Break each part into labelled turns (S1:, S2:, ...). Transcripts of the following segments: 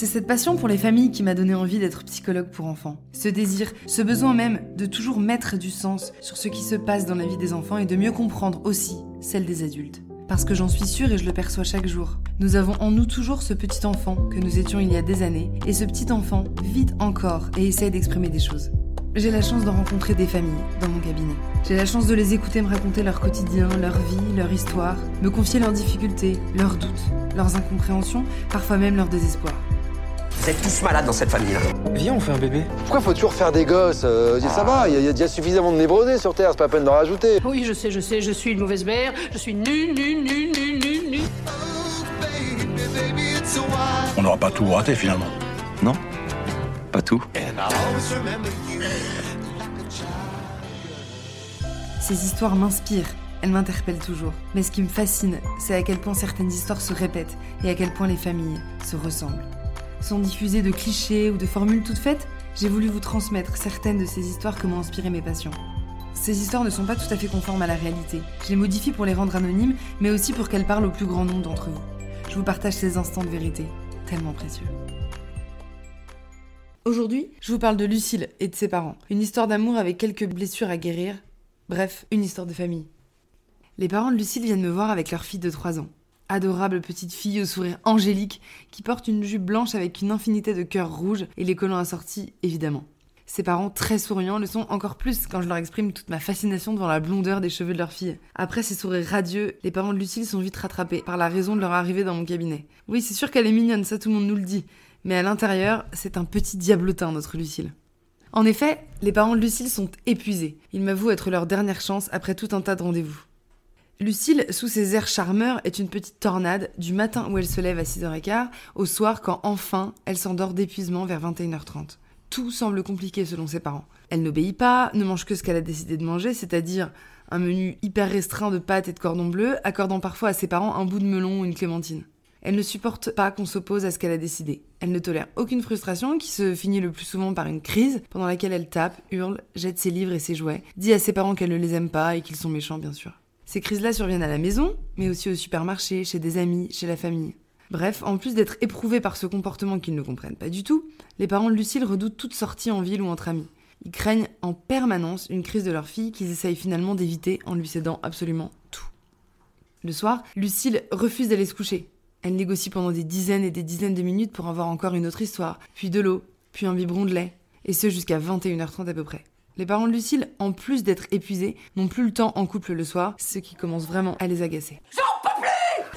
S1: C'est cette passion pour les familles qui m'a donné envie d'être psychologue pour enfants. Ce désir, ce besoin même de toujours mettre du sens sur ce qui se passe dans la vie des enfants et de mieux comprendre aussi celle des adultes. Parce que j'en suis sûre et je le perçois chaque jour. Nous avons en nous toujours ce petit enfant que nous étions il y a des années, et ce petit enfant vit encore et essaie d'exprimer des choses. J'ai la chance de rencontrer des familles dans mon cabinet. J'ai la chance de les écouter me raconter leur quotidien, leur vie, leur histoire, me confier leurs difficultés, leurs doutes, leurs incompréhensions, parfois même leur désespoir.
S2: Vous êtes tous malades dans cette famille-là.
S3: Viens, on fait un bébé.
S4: Pourquoi faut toujours faire des gosses euh, Ça va, il y, a déjà suffisamment de névrosés sur Terre, c'est pas la peine d'en rajouter.
S5: Oui, je sais, je sais, je suis une mauvaise mère, je suis nulle, nulle, nulle, nulle, nulle, nulle.
S6: On n'aura pas tout raté finalement.
S3: Non? Pas tout?
S1: Ces histoires m'inspirent, elles m'interpellent toujours. Mais ce qui me fascine, c'est à quel point certaines histoires se répètent et à quel point les familles se ressemblent. Sans diffuser de clichés ou de formules toutes faites, j'ai voulu vous transmettre certaines de ces histoires que m'ont inspiré mes patients. Ces histoires ne sont pas tout à fait conformes à la réalité. Je les modifie pour les rendre anonymes, mais aussi pour qu'elles parlent au plus grand nombre d'entre vous. Je vous partage ces instants de vérité, tellement précieux. Aujourd'hui, je vous parle de Lucille et de ses parents. Une histoire d'amour avec quelques blessures à guérir. Bref, une histoire de famille. Les parents de Lucille viennent me voir avec leur fille de 3 ans. Adorable petite fille au sourire angélique qui porte une jupe blanche avec une infinité de cœurs rouges et les collants assortis, évidemment. Ses parents, très souriants, le sont encore plus quand je leur exprime toute ma fascination devant la blondeur des cheveux de leur fille. Après ces sourires radieux, les parents de Lucille sont vite rattrapés par la raison de leur arrivée dans mon cabinet. Oui, c'est sûr qu'elle est mignonne, ça tout le monde nous le dit. Mais à l'intérieur, c'est un petit diablotin, notre Lucille. En effet, les parents de Lucille sont épuisés. Ils m'avouent être leur dernière chance après tout un tas de rendez-vous. Lucille, sous ses airs charmeurs, est une petite tornade du matin où elle se lève à 6h15 au soir quand enfin elle s'endort d'épuisement vers 21h30. Tout semble compliqué selon ses parents. Elle n'obéit pas, ne mange que ce qu'elle a décidé de manger, c'est-à-dire un menu hyper restreint de pâtes et de cordon bleu, accordant parfois à ses parents un bout de melon ou une clémentine. Elle ne supporte pas qu'on s'oppose à ce qu'elle a décidé. Elle ne tolère aucune frustration qui se finit le plus souvent par une crise pendant laquelle elle tape, hurle, jette ses livres et ses jouets, dit à ses parents qu'elle ne les aime pas et qu'ils sont méchants bien sûr. Ces crises-là surviennent à la maison, mais aussi au supermarché, chez des amis, chez la famille. Bref, en plus d'être éprouvés par ce comportement qu'ils ne comprennent pas du tout, les parents de Lucille redoutent toute sortie en ville ou entre amis. Ils craignent en permanence une crise de leur fille qu'ils essayent finalement d'éviter en lui cédant absolument tout. Le soir, Lucille refuse d'aller se coucher. Elle négocie pendant des dizaines et des dizaines de minutes pour avoir encore une autre histoire, puis de l'eau, puis un biberon de lait, et ce jusqu'à 21h30 à peu près. Les parents de Lucille, en plus d'être épuisés, n'ont plus le temps en couple le soir, ce qui commence vraiment à les agacer.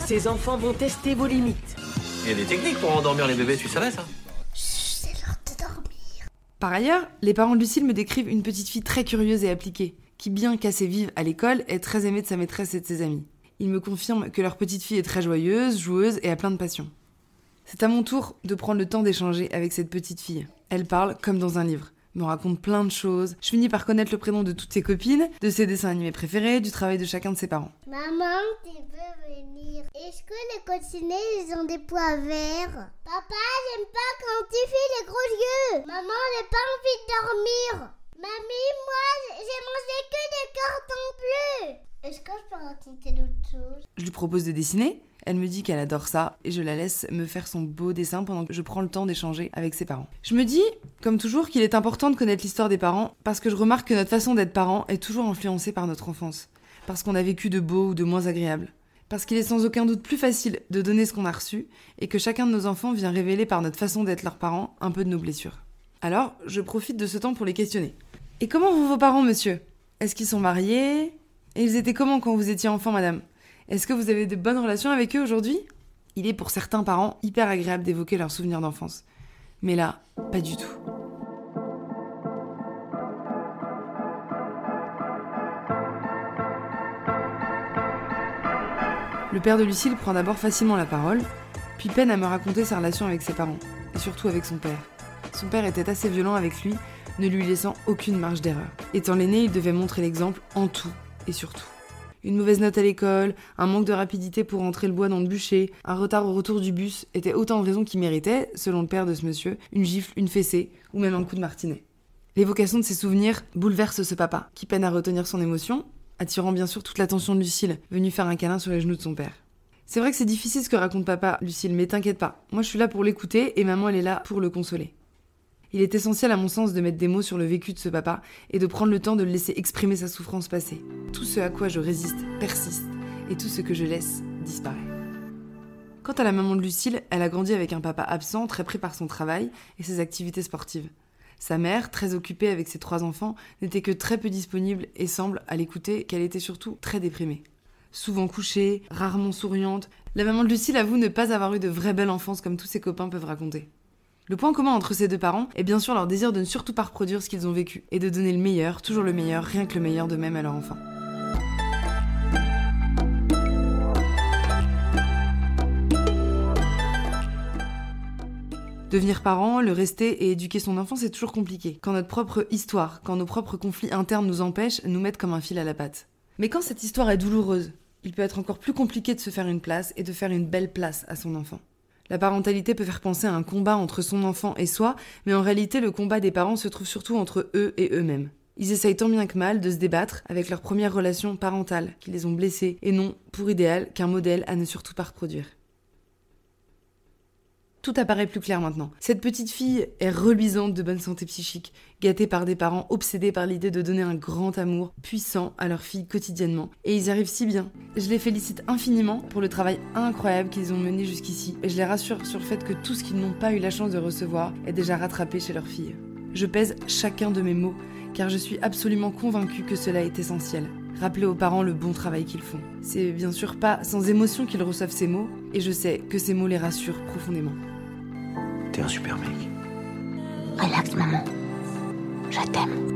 S5: Ces enfants vont tester vos limites.
S2: Il y a des techniques pour endormir les bébés, tu savais ça?
S1: Par ailleurs, les parents de Lucille me décrivent une petite fille très curieuse et appliquée, qui bien qu'assez vive à l'école, est très aimée de sa maîtresse et de ses amis. Ils me confirment que leur petite fille est très joyeuse, joueuse et a plein de passion. C'est à mon tour de prendre le temps d'échanger avec cette petite fille. Elle parle comme dans un livre, me raconte plein de choses. Je finis par connaître le prénom de toutes ses copines, de ses dessins animés préférés, du travail de chacun de ses parents.
S7: Maman, tu peux venir? Est-ce que les coccinelles, ils ont des pois verts? Papa, j'aime pas quand tu fais les gros yeux. Maman, j'ai pas envie de dormir. Mamie, moi, j'ai mangé que des cartons bleus. Est-ce que je peux raconter d'autres choses?
S1: Je lui propose de dessiner. Elle me dit qu'elle adore ça et je la laisse me faire son beau dessin pendant que je prends le temps d'échanger avec ses parents. Je me dis, comme toujours, qu'il est important de connaître l'histoire des parents parce que je remarque que notre façon d'être parent est toujours influencée par notre enfance. Parce qu'on a vécu de beau ou de moins agréable. Parce qu'il est sans aucun doute plus facile de donner ce qu'on a reçu et que chacun de nos enfants vient révéler par notre façon d'être leurs parents un peu de nos blessures. Alors, je profite de ce temps pour les questionner. Et comment vont vos parents, monsieur? Est-ce qu'ils sont mariés? Et ils étaient comment quand vous étiez enfant, madame? Est-ce que vous avez de bonnes relations avec eux aujourd'hui? Il est pour certains parents hyper agréable d'évoquer leurs souvenirs d'enfance. Mais là, pas du tout. Le père de Lucille prend d'abord facilement la parole, puis peine à me raconter sa relation avec ses parents, et surtout avec son père. Son père était assez violent avec lui, ne lui laissant aucune marge d'erreur. Étant l'aîné, il devait montrer l'exemple en tout et surtout. Une mauvaise note à l'école, un manque de rapidité pour rentrer le bois dans le bûcher, un retard au retour du bus étaient autant de raisons qui méritaient, selon le père de ce monsieur, une gifle, une fessée ou même un coup de martinet. L'évocation de ces souvenirs bouleverse ce papa, qui peine à retenir son émotion, attirant bien sûr toute l'attention de Lucille, venue faire un câlin sur les genoux de son père. C'est vrai que c'est difficile ce que raconte papa, Lucille, mais t'inquiète pas. Moi je suis là pour l'écouter et maman elle est là pour le consoler. Il est essentiel à mon sens de mettre des mots sur le vécu de ce papa et de prendre le temps de le laisser exprimer sa souffrance passée. Tout ce à quoi je résiste persiste et tout ce que je laisse disparaît. Quant à la maman de Lucille, elle a grandi avec un papa absent, très pris par son travail et ses activités sportives. Sa mère, très occupée avec ses trois enfants, n'était que très peu disponible et semble, à l'écouter, qu'elle était surtout très déprimée. Souvent couchée, rarement souriante, la maman de Lucille avoue ne pas avoir eu de vraie belle enfance comme tous ses copains peuvent raconter. Le point commun entre ces deux parents est bien sûr leur désir de ne surtout pas reproduire ce qu'ils ont vécu et de donner le meilleur, toujours le meilleur, rien que le meilleur de même à leur enfant. Devenir parent, le rester et éduquer son enfant, c'est toujours compliqué. Quand notre propre histoire, quand nos propres conflits internes nous empêchent, nous mettent comme un fil à la patte. Mais quand cette histoire est douloureuse, il peut être encore plus compliqué de se faire une place et de faire une belle place à son enfant. La parentalité peut faire penser à un combat entre son enfant et soi, mais en réalité le combat des parents se trouve surtout entre eux et eux-mêmes. Ils essayent tant bien que mal de se débattre avec leur première relation parentale qui les ont blessés et non, pour idéal, qu'un modèle à ne surtout pas reproduire. Tout apparaît plus clair maintenant. Cette petite fille est reluisante de bonne santé psychique, gâtée par des parents obsédés par l'idée de donner un grand amour puissant à leur fille quotidiennement. Et ils y arrivent si bien. Je les félicite infiniment pour le travail incroyable qu'ils ont mené jusqu'ici, et je les rassure sur le fait que tout ce qu'ils n'ont pas eu la chance de recevoir est déjà rattrapé chez leur fille. Je pèse chacun de mes mots, car je suis absolument convaincue que cela est essentiel. Rappeler aux parents le bon travail qu'ils font. C'est bien sûr pas sans émotion qu'ils reçoivent ces mots, et je sais que ces mots les rassurent profondément.
S2: T'es un super mec.
S8: Relax, maman. Je t'aime.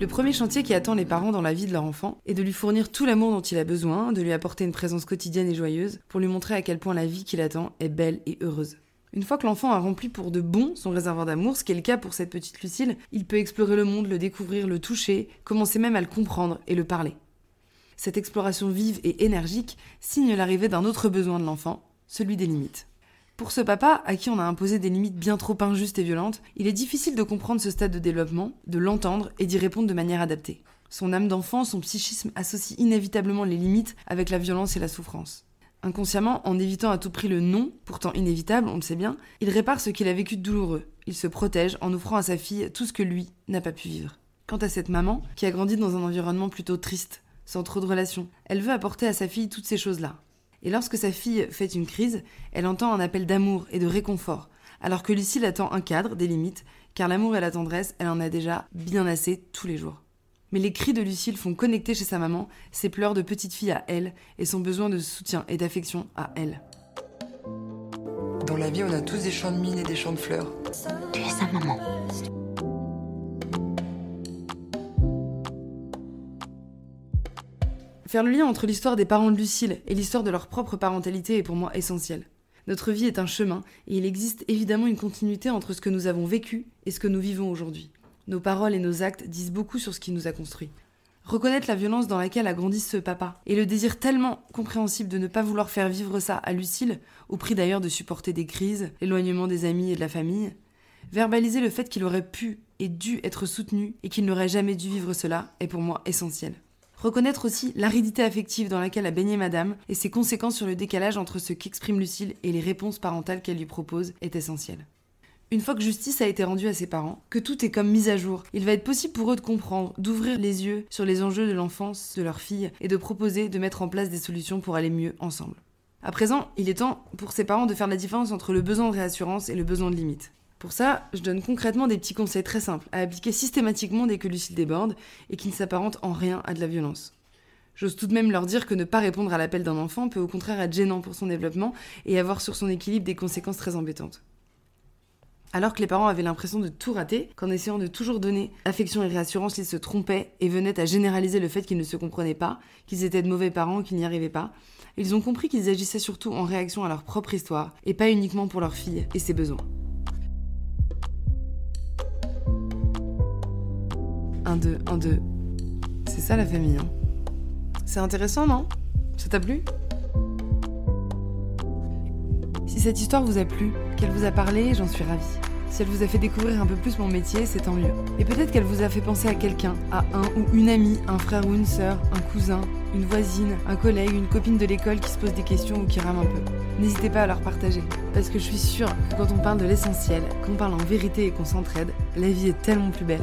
S1: Le premier chantier qui attend les parents dans la vie de leur enfant est de lui fournir tout l'amour dont il a besoin, de lui apporter une présence quotidienne et joyeuse, pour lui montrer à quel point la vie qu'il attend est belle et heureuse. Une fois que l'enfant a rempli pour de bon son réservoir d'amour, ce qui est le cas pour cette petite Lucille, il peut explorer le monde, le découvrir, le toucher, commencer même à le comprendre et le parler. Cette exploration vive et énergique signe l'arrivée d'un autre besoin de l'enfant, celui des limites. Pour ce papa, à qui on a imposé des limites bien trop injustes et violentes, il est difficile de comprendre ce stade de développement, de l'entendre et d'y répondre de manière adaptée. Son âme d'enfant, son psychisme associe inévitablement les limites avec la violence et la souffrance. Inconsciemment, en évitant à tout prix le non, pourtant inévitable, on le sait bien, il répare ce qu'il a vécu de douloureux. Il se protège en offrant à sa fille tout ce que lui n'a pas pu vivre. Quant à cette maman, qui a grandi dans un environnement plutôt triste, sans trop de relations, elle veut apporter à sa fille toutes ces choses-là. Et lorsque sa fille fait une crise, elle entend un appel d'amour et de réconfort, alors que Lucille attend un cadre, des limites, car l'amour et la tendresse, elle en a déjà bien assez tous les jours. Mais les cris de Lucille font connecter chez sa main ses pleurs de petite fille à elle et son besoin de soutien et d'affection à elle.
S9: Dans la vie, on a tous des champs de mine et des champs de fleurs.
S8: Tu es sa maman.
S1: Faire le lien entre l'histoire des parents de Lucille et l'histoire de leur propre parentalité est pour moi essentiel. Notre vie est un chemin et il existe évidemment une continuité entre ce que nous avons vécu et ce que nous vivons aujourd'hui. Nos paroles et nos actes disent beaucoup sur ce qui nous a construit. Reconnaître la violence dans laquelle a grandi ce papa et le désir tellement compréhensible de ne pas vouloir faire vivre ça à Lucille, au prix d'ailleurs de supporter des crises, l'éloignement des amis et de la famille, verbaliser le fait qu'il aurait pu et dû être soutenu et qu'il n'aurait jamais dû vivre cela est pour moi essentiel. Reconnaître aussi l'aridité affective dans laquelle a baigné Madame et ses conséquences sur le décalage entre ce qu'exprime Lucille et les réponses parentales qu'elle lui propose est essentiel. Une fois que justice a été rendue à ses parents, que tout est comme mis à jour, il va être possible pour eux de comprendre, d'ouvrir les yeux sur les enjeux de l'enfance de leur fille et de proposer de mettre en place des solutions pour aller mieux ensemble. À présent, il est temps pour ses parents de faire la différence entre le besoin de réassurance et le besoin de limite. Pour ça, je donne concrètement des petits conseils très simples à appliquer systématiquement dès que Lucille déborde et qui ne s'apparentent en rien à de la violence. J'ose tout de même leur dire que ne pas répondre à l'appel d'un enfant peut au contraire être gênant pour son développement et avoir sur son équilibre des conséquences très embêtantes. Alors que les parents avaient l'impression de tout rater, qu'en essayant de toujours donner affection et réassurance, ils se trompaient et venaient à généraliser le fait qu'ils ne se comprenaient pas, qu'ils étaient de mauvais parents, qu'ils n'y arrivaient pas, ils ont compris qu'ils agissaient surtout en réaction à leur propre histoire et pas uniquement pour leur fille et ses besoins. 1, 2, 1, 2. C'est ça la famille. Hein. C'est intéressant, non? Ça t'a plu? Si cette histoire vous a plu, qu'elle vous a parlé, j'en suis ravie. Si elle vous a fait découvrir un peu plus mon métier, c'est tant mieux. Et peut-être qu'elle vous a fait penser à quelqu'un, à un ou une amie, un frère ou une sœur, un cousin, une voisine, un collègue, une copine de l'école qui se pose des questions ou qui rame un peu. N'hésitez pas à leur partager. Parce que je suis sûre que quand on parle de l'essentiel, qu'on parle en vérité et qu'on s'entraide, la vie est tellement plus belle.